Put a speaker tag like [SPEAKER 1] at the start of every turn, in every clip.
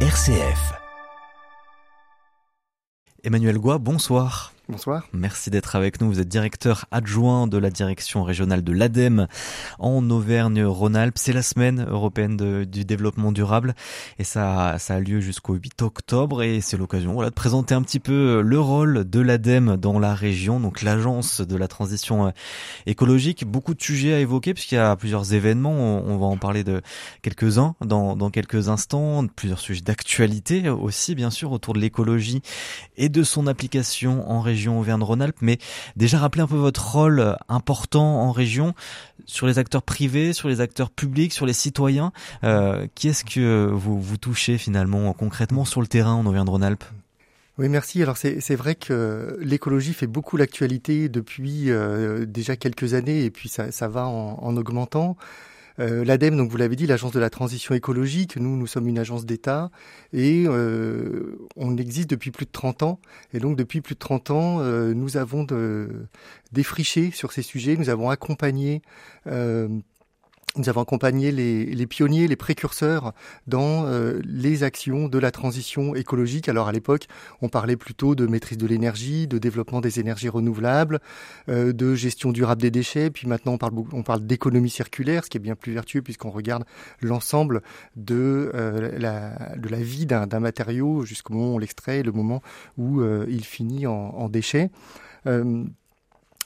[SPEAKER 1] RCF. Emmanuel Goua, bonsoir.
[SPEAKER 2] Bonsoir.
[SPEAKER 1] Merci d'être avec nous. Vous êtes directeur adjoint de la direction régionale de l'ADEME en Auvergne-Rhône-Alpes. C'est la semaine européenne du développement durable et ça, ça a lieu jusqu'au 8 octobre et c'est l'occasion voilà, de présenter un petit peu le rôle de l'ADEME dans la région, donc l'agence de la transition euh, écologique. Beaucoup de sujets à évoquer puisqu'il y a plusieurs événements. On va en parler de quelques-uns dans, dans quelques instants. Plusieurs sujets d'actualité aussi, bien sûr, autour de l'écologie et de son application en région région Auvergne-Rhône-Alpes, mais déjà rappeler un peu votre rôle important en région sur les acteurs privés, sur les acteurs publics, sur les citoyens. Euh, qui est-ce que vous, vous touchez finalement concrètement sur le terrain en Auvergne-Rhône-Alpes?
[SPEAKER 2] Oui, merci. Alors c'est vrai que l'écologie fait beaucoup l'actualité depuis euh, déjà quelques années et puis ça, ça va en augmentant. Euh, L'ADEME, donc vous l'avez dit, l'agence de la transition écologique, nous, nous sommes une agence d'État et euh, on existe depuis plus de 30 ans. Et donc depuis plus de 30 ans, euh, nous avons défriché sur ces sujets, nous avons accompagné nous avons accompagné les, pionniers, les précurseurs dans euh, les actions de la transition écologique. Alors à l'époque, on parlait plutôt de maîtrise de l'énergie, de développement des énergies renouvelables, euh, de gestion durable des déchets. Puis maintenant, on parle, on parle d'économie circulaire, ce qui est bien plus vertueux puisqu'on regarde l'ensemble de, euh, la, de la vie d'un matériau jusqu'au moment où on l'extrait, le moment où il finit en, en déchets.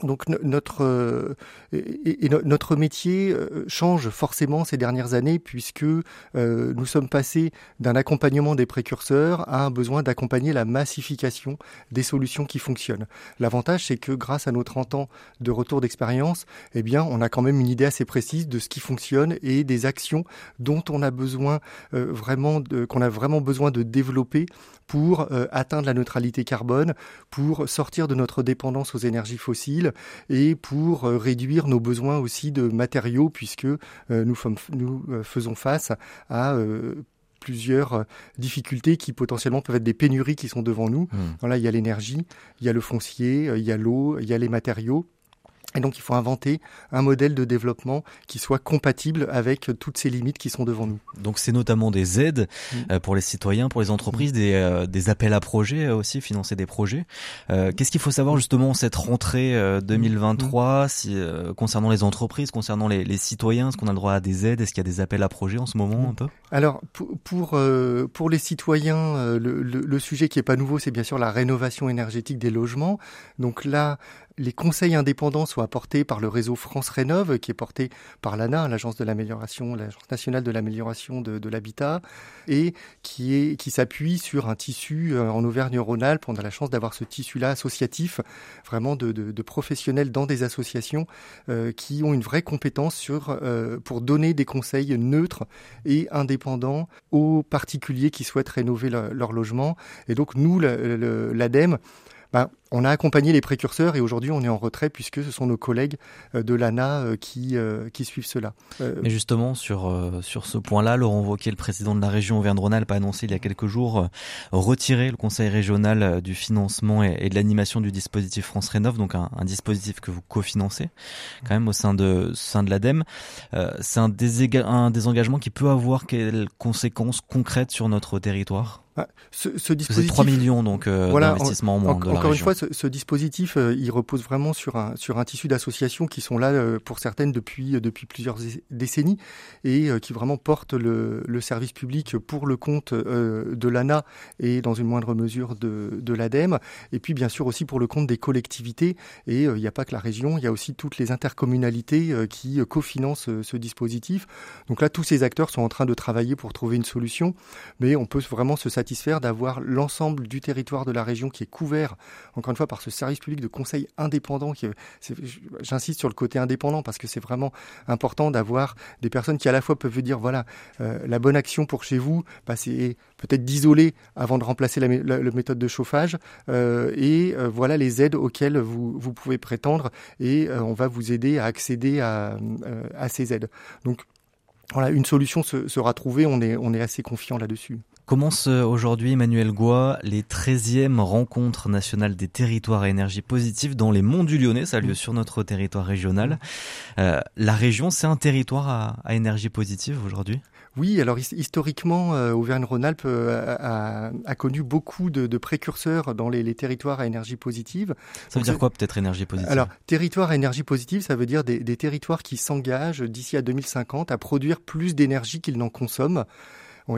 [SPEAKER 2] Donc notre euh, et, notre métier euh, change forcément ces dernières années puisque euh, nous sommes passés d'un accompagnement des précurseurs à un besoin d'accompagner la massification des solutions qui fonctionnent. L'avantage c'est que grâce à nos 30 ans de retour d'expérience, eh bien on a quand même une idée assez précise de ce qui fonctionne et des actions dont on a besoin vraiment qu'on a vraiment besoin de développer pour atteindre la neutralité carbone, pour sortir de notre dépendance aux énergies fossiles et pour euh, réduire nos besoins aussi de matériaux puisque euh, nous, nous euh, faisons face à plusieurs difficultés qui potentiellement peuvent être des pénuries qui sont devant nous. Mmh. Voilà, il y a l'énergie, il y a le foncier, il y a l'eau, il y a les matériaux. Et donc il faut inventer un modèle de développement qui soit compatible avec toutes ces limites qui sont devant nous.
[SPEAKER 1] Donc c'est notamment des aides mm. euh, pour les citoyens, pour les entreprises, mm. des, euh, des, appels à projets euh, aussi, financer des projets. Qu'est-ce qu'il faut savoir justement cette rentrée 2023 mm. si, concernant les entreprises, concernant les, les citoyens Est-ce qu'on a le droit à des aides? Est-ce qu'il y a des appels à projets en ce moment un peu?
[SPEAKER 2] Alors pour, pour, pour les citoyens, le, le, le sujet qui est pas nouveau, c'est bien sûr la rénovation énergétique des logements. Donc là, les conseils indépendants sont apportés par le réseau France Rénove, qui est porté par l'ANA, l'agence de l'amélioration, l'agence nationale de l'amélioration de, l'habitat, et qui s'appuie sur un tissu euh, en Auvergne-Rhône-Alpes. On a la chance d'avoir ce tissu-là associatif, vraiment de, professionnels dans des associations euh, qui ont une vraie compétence sur euh, pour donner des conseils neutres et indépendants aux particuliers qui souhaitent rénover leur, logement. Et donc nous, l'ADEME, on a accompagné les précurseurs et aujourd'hui on est en retrait puisque ce sont nos collègues euh, de l'ANA euh, qui, euh, qui suivent cela.
[SPEAKER 1] Mais justement sur, sur ce point-là, Laurent Wauquiez, le président de la région Auvergne-Rhône-Alpes, a annoncé il y a quelques jours retirer le conseil régional du financement et, de l'animation du dispositif France Rénov, donc un, dispositif que vous cofinancez quand même au sein de, sein de l'ADEME. C'est un, un désengagement qui peut avoir quelles conséquences concrètes sur notre territoire?
[SPEAKER 2] Ah, ce, ce dispositif,
[SPEAKER 1] 3 millions donc d'investissement en moins de la
[SPEAKER 2] Encore une fois, ce, dispositif, euh, il repose vraiment sur un, tissu d'associations qui sont là euh, pour certaines depuis, euh, plusieurs décennies et qui vraiment portent le, le, service public pour le compte de l'ANA et dans une moindre mesure de, de l'ADEME. Et puis bien sûr aussi pour le compte des collectivités. Et il n'y a pas que la région, il y a aussi toutes les intercommunalités qui cofinancent ce dispositif. Donc là, tous ces acteurs sont en train de travailler pour trouver une solution, mais on peut vraiment se satisfaire d'avoir l'ensemble du territoire de la région qui est couvert, encore une fois, par ce service public de conseil indépendant. Qui, j'insiste sur le côté indépendant parce que c'est vraiment important d'avoir des personnes qui à la fois peuvent dire voilà, euh, la bonne action pour chez vous, c'est peut-être d'isoler avant de remplacer la, méthode de chauffage euh, et euh, voilà les aides auxquelles vous, vous pouvez prétendre et on va vous aider à accéder à, à ces aides. Donc voilà, une solution sera trouvée, on est, on est assez confiant là-dessus.
[SPEAKER 1] Commence aujourd'hui, Emmanuel Goua, les 13e rencontres nationales des territoires à énergie positive dans les monts du Lyonnais. Ça a lieu mm. sur notre territoire régional. Euh, la région, c'est un territoire à, à énergie positive aujourd'hui?
[SPEAKER 2] Oui, alors historiquement, euh, Auvergne-Rhône-Alpes euh, a, connu beaucoup de, précurseurs dans les, territoires à énergie positive.
[SPEAKER 1] Ça veut dire quoi peut-être énergie positive?
[SPEAKER 2] Alors, territoire à énergie positive, ça veut dire des, des territoires qui s'engagent d'ici à 2050 à produire plus d'énergie qu'ils n'en consomment.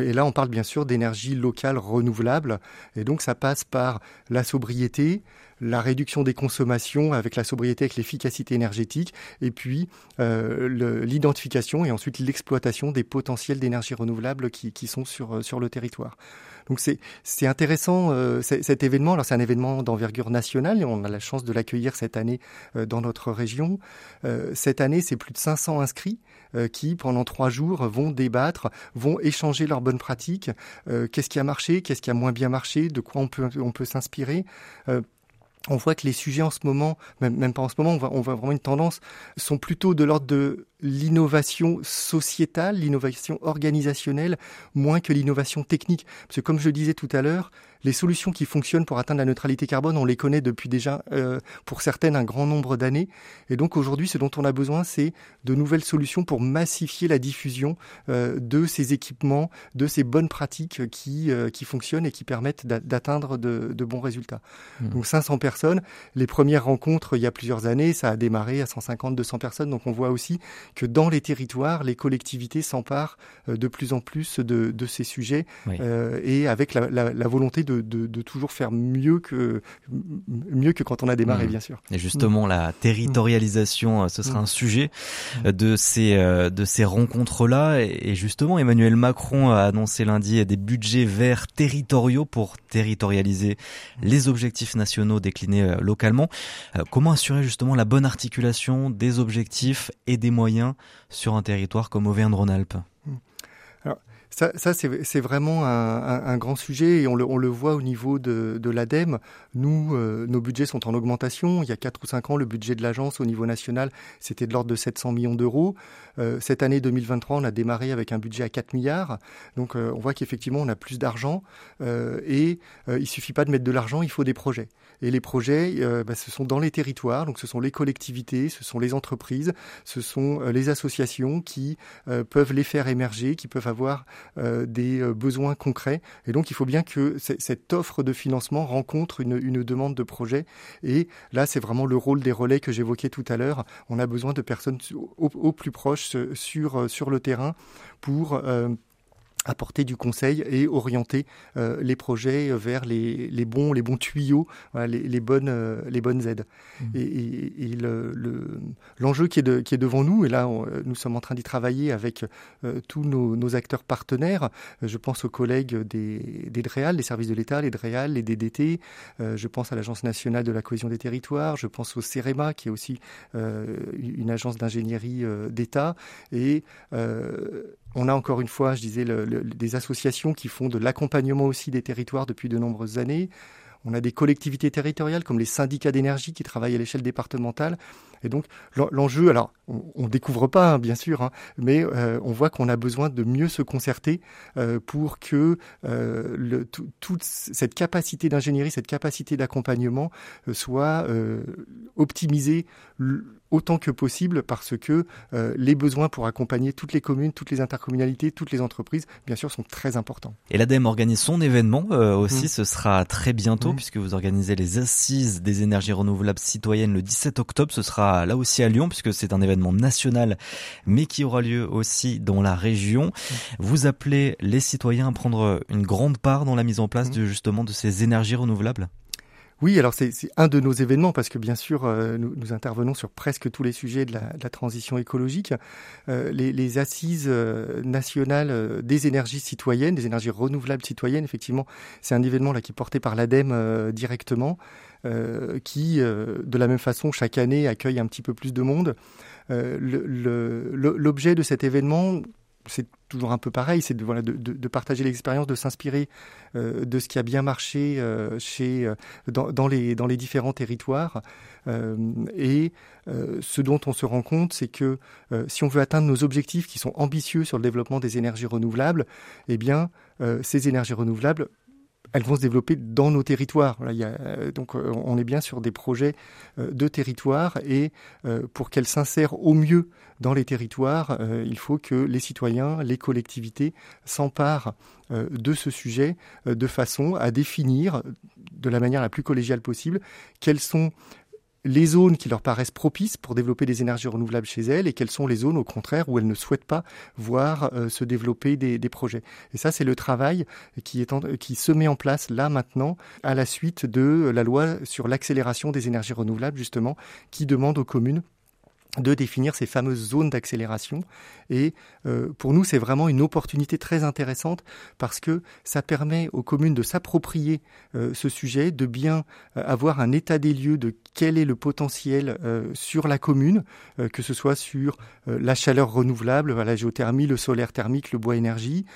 [SPEAKER 2] Et là, on parle bien sûr d'énergie locale renouvelable. Et donc, ça passe par la sobriété, la réduction des consommations avec la sobriété, avec l'efficacité énergétique, et puis euh, l'identification et ensuite l'exploitation des potentiels d'énergie renouvelable qui, sont euh, sur le territoire. Donc c'est intéressant euh, cet événement. Alors c'est un événement d'envergure nationale et on a la chance de l'accueillir cette année euh, dans notre région. Euh, cette année, c'est plus de 500 inscrits qui, pendant trois jours, vont débattre, vont échanger leurs bonnes pratiques. qu'est-ce qui a marché, qu'est-ce qui a moins bien marché, de quoi on peut, on peut s'inspirer on voit que les sujets en ce moment, même, même pas en ce moment, on voit, on voit vraiment une tendance, sont plutôt de l'ordre de l'innovation sociétale, l'innovation organisationnelle, moins que l'innovation technique. Parce que comme je le disais tout à l'heure, les solutions qui fonctionnent pour atteindre la neutralité carbone, on les connaît depuis déjà, euh, pour certaines, un grand nombre d'années. Et donc aujourd'hui, ce dont on a besoin, c'est de nouvelles solutions pour massifier la diffusion euh, de ces équipements, de ces bonnes pratiques qui, euh, qui fonctionnent et qui permettent d'atteindre de, de, bons résultats. Mmh. Donc 500 personnes. Les premières rencontres, il y a plusieurs années, ça a démarré à 150, 200 personnes. Donc on voit aussi que dans les territoires, les collectivités s'emparent de plus en plus de, de ces sujets et avec la, la, la volonté de de, toujours faire mieux que, mieux que quand on a démarré, mmh. bien sûr.
[SPEAKER 1] Et justement, la territorialisation, euh, ce sera mmh. un sujet euh, de ces, euh, de ces rencontres-là. Et justement, Emmanuel Macron a annoncé lundi des budgets verts territoriaux pour territorialiser les objectifs nationaux déclinés localement. Comment assurer justement la bonne articulation des objectifs et des moyens sur un territoire comme Auvergne-Rhône-Alpes?
[SPEAKER 2] Ça, ça c'est vraiment un, un, grand sujet et on le, on le voit au niveau de, de l'ADEME. Nous, euh, nos budgets sont en augmentation. Il y a 4 ou 5 ans, le budget de l'agence au niveau national, c'était de l'ordre de 700 millions d'euros. Euh, cette année 2023, on a démarré avec un budget à 4 milliards. Donc euh, on voit qu'effectivement, on a plus d'argent et il suffit pas de mettre de l'argent, il faut des projets. Et les projets, bah, ce sont dans les territoires, donc ce sont les collectivités, ce sont les entreprises, ce sont les associations qui peuvent les faire émerger, qui peuvent avoir euh, des euh, besoins concrets. Et donc, il faut bien que cette offre de financement rencontre une, demande de projet. Et là, c'est vraiment le rôle des relais que j'évoquais tout à l'heure. On a besoin de personnes au, plus proche sur, sur le terrain pour euh, apporter du conseil et orienter euh, les projets vers les, les, bons les bons tuyaux les, les, bonnes euh, les bonnes aides mmh. et, et, et l'enjeu le, qui est de, qui est devant nous et là nous sommes en train d'y travailler avec euh, tous nos, nos, acteurs partenaires je pense aux collègues des des DREAL les services de l'État les DREAL les DDT je pense à l'agence nationale de la cohésion des territoires je pense au CEREMA qui est aussi une agence d'ingénierie d'État et on a encore une fois, je disais, des associations qui font de l'accompagnement aussi des territoires depuis de nombreuses années. On a des collectivités territoriales comme les syndicats d'énergie qui travaillent à l'échelle départementale. Et donc l'enjeu, alors on, ne découvre pas hein, bien sûr, hein, mais euh, on voit qu'on a besoin de mieux se concerter euh, pour que euh, toute cette capacité d'ingénierie, cette capacité d'accompagnement soit optimisée autant que possible parce que euh, les besoins pour accompagner toutes les communes, toutes les intercommunalités, toutes les entreprises, bien sûr, sont très importants.
[SPEAKER 1] Et l'ADEME organise son événement euh, aussi, mmh. ce sera très bientôt mmh. puisque vous organisez les assises des énergies renouvelables citoyennes le 17 octobre. Ce sera là aussi à Lyon puisque c'est un événement national mais qui aura lieu aussi dans la région. Mmh. Vous appelez les citoyens à prendre une grande part dans la mise en place de, justement de ces énergies renouvelables?
[SPEAKER 2] Oui, alors c'est un de nos événements parce que bien sûr, euh, nous, intervenons sur presque tous les sujets de la, transition écologique. Euh, les, assises euh, nationales des énergies citoyennes, des énergies renouvelables citoyennes, effectivement, c'est un événement là qui est porté par l'ADEME directement, qui, de la même façon, chaque année accueille un petit peu plus de monde. L'objet de cet événement, c'est toujours un peu pareil, c'est de, partager l'expérience, de s'inspirer euh, de ce qui a bien marché euh, chez, euh, dans, les, dans les différents territoires. Et ce dont on se rend compte, c'est que si on veut atteindre nos objectifs qui sont ambitieux sur le développement des énergies renouvelables, eh bien, ces énergies renouvelables elles vont se développer dans nos territoires. donc on est bien sur des projets de territoire et pour qu'elles s'insèrent au mieux dans les territoires, il faut que les citoyens, les collectivités s'emparent de ce sujet de façon à définir de la manière la plus collégiale possible quels sont les zones qui leur paraissent propices pour développer des énergies renouvelables chez elles et quelles sont les zones au contraire où elles ne souhaitent pas voir euh, se développer des, projets. Et ça, c'est le travail qui, est qui se met en place là maintenant à la suite de la loi sur l'accélération des énergies renouvelables justement qui demande aux communes de définir ces fameuses zones d'accélération. Et euh, pour nous, c'est vraiment une opportunité très intéressante parce que ça permet aux communes de s'approprier euh, ce sujet, de bien euh, avoir un état des lieux de quel est le potentiel sur la commune, que ce soit sur la chaleur renouvelable, la géothermie, le solaire thermique, le bois énergie,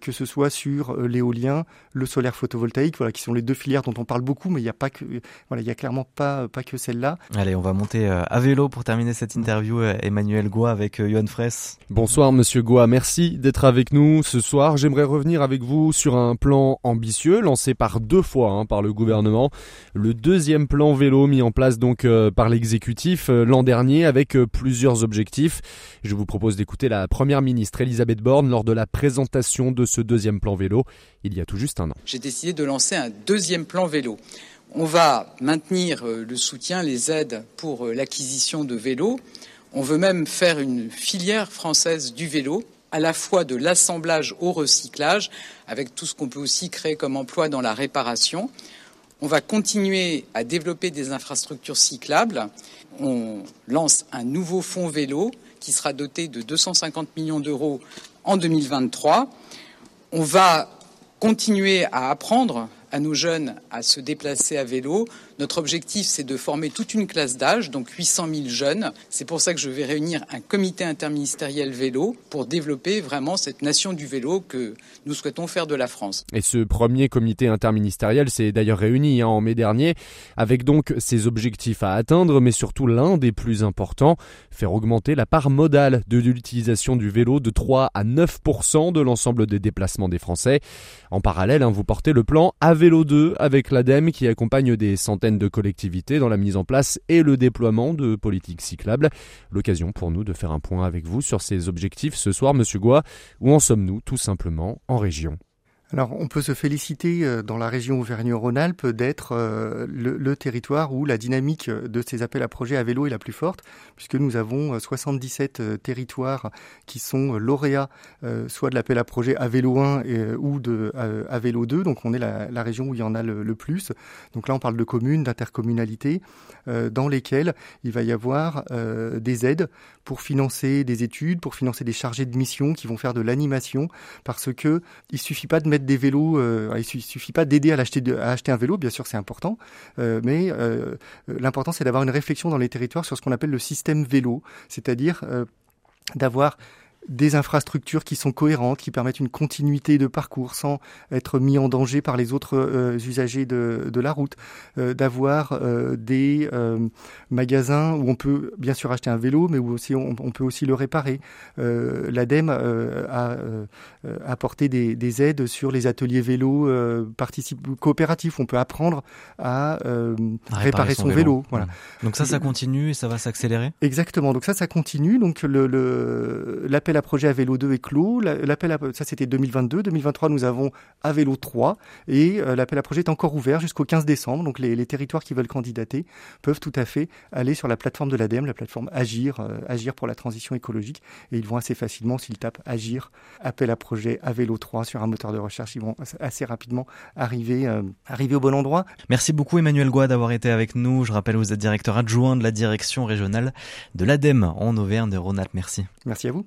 [SPEAKER 2] que ce soit sur l'éolien, le solaire photovoltaïque, voilà, qui sont les deux filières dont on parle beaucoup, mais il n'y a pas que, voilà, il y a clairement pas, pas que celle-là.
[SPEAKER 1] Allez, on va monter à vélo pour terminer cette interview euh, Emmanuel Goua avec euh, Johan Fraisse.
[SPEAKER 3] Bonsoir Monsieur Goua, merci d'être avec nous ce soir. J'aimerais revenir avec vous sur un plan ambitieux lancé par deux fois hein, par le gouvernement. Le deuxième plan vélo mis en place donc euh, par l'exécutif l'an dernier avec plusieurs objectifs. Je vous propose d'écouter la première ministre Elisabeth Borne lors de la présentation de ce deuxième plan vélo il y a tout juste un an.
[SPEAKER 4] J'ai décidé de lancer un deuxième plan vélo. On va maintenir le soutien, les aides pour l'acquisition de vélos. On veut même faire une filière française du vélo, à la fois de l'assemblage au recyclage, avec tout ce qu'on peut aussi créer comme emploi dans la réparation. On va continuer à développer des infrastructures cyclables. On lance un nouveau fonds vélo qui sera doté de 250 millions d'euros en 2023. On va continuer à apprendre à nos jeunes à se déplacer à vélo. Notre objectif, c'est de former toute une classe d'âge, donc 800 000 jeunes. C'est pour ça que je vais réunir un comité interministériel vélo pour développer vraiment cette nation du vélo que nous souhaitons faire de la France.
[SPEAKER 3] Et ce premier comité interministériel s'est d'ailleurs réuni hein, en mai dernier, avec donc ses objectifs à atteindre, mais surtout l'un des plus importants, faire augmenter la part modale de l'utilisation du vélo de 3 à 9% de l'ensemble des déplacements des Français. En parallèle, hein, vous portez le plan AV Vélo 2 avec l'ADEME qui accompagne des centaines de collectivités dans la mise en place et le déploiement de politiques cyclables. L'occasion pour nous de faire un point avec vous sur ces objectifs ce soir, Monsieur Goua. Où en sommes-nous tout simplement en région?
[SPEAKER 2] Alors, on peut se féliciter euh, dans la région Auvergne-Rhône-Alpes d'être euh, le, territoire où la dynamique de ces appels à projets à vélo est la plus forte, puisque nous avons 77 euh, territoires qui sont lauréats, soit de l'appel à projet à vélo 1 ou de à vélo 2. Donc, on est la, région où il y en a le, plus. Donc là, on parle de communes, d'intercommunalités, dans lesquelles il va y avoir des aides pour financer des études, pour financer des chargés de mission qui vont faire de l'animation, parce que il suffit pas de mettre des vélos, euh, il suffit pas d'aider à, acheter, à acheter un vélo, bien sûr c'est important, euh, mais euh, l'important c'est d'avoir une réflexion dans les territoires sur ce qu'on appelle le système vélo, c'est-à-dire d'avoir des infrastructures qui sont cohérentes, qui permettent une continuité de parcours sans être mis en danger par les autres euh, usagers de, de, la route, euh, d'avoir euh, des magasins où on peut bien sûr acheter un vélo, mais où aussi on, peut aussi le réparer. L'ADEME a apporté des, des, aides sur les ateliers vélo coopératifs. On peut apprendre à, réparer, son, vélo. Voilà.
[SPEAKER 1] Donc ça, ça continue et ça va s'accélérer?
[SPEAKER 2] Exactement. Donc ça, ça continue. Donc l'appel le, l'appel à projet à vélo 2 est clos. L'appel à, ça c'était 2022. 2023, nous avons à vélo 3 et euh, l'appel à projet est encore ouvert jusqu'au 15 décembre. Donc les, territoires qui veulent candidater peuvent tout à fait aller sur la plateforme de l'ADEME, la plateforme Agir, euh, Agir pour la transition écologique et ils vont assez facilement s'ils tapent Agir, appel à projet à vélo 3 sur un moteur de recherche, ils vont assez rapidement arriver, euh, arriver au bon endroit.
[SPEAKER 1] Merci beaucoup Emmanuel Goua d'avoir été avec nous. Je rappelle, vous êtes directeur adjoint de la direction régionale de l'ADEME en Auvergne-Rhône-Alpes. Merci.
[SPEAKER 2] Merci à vous.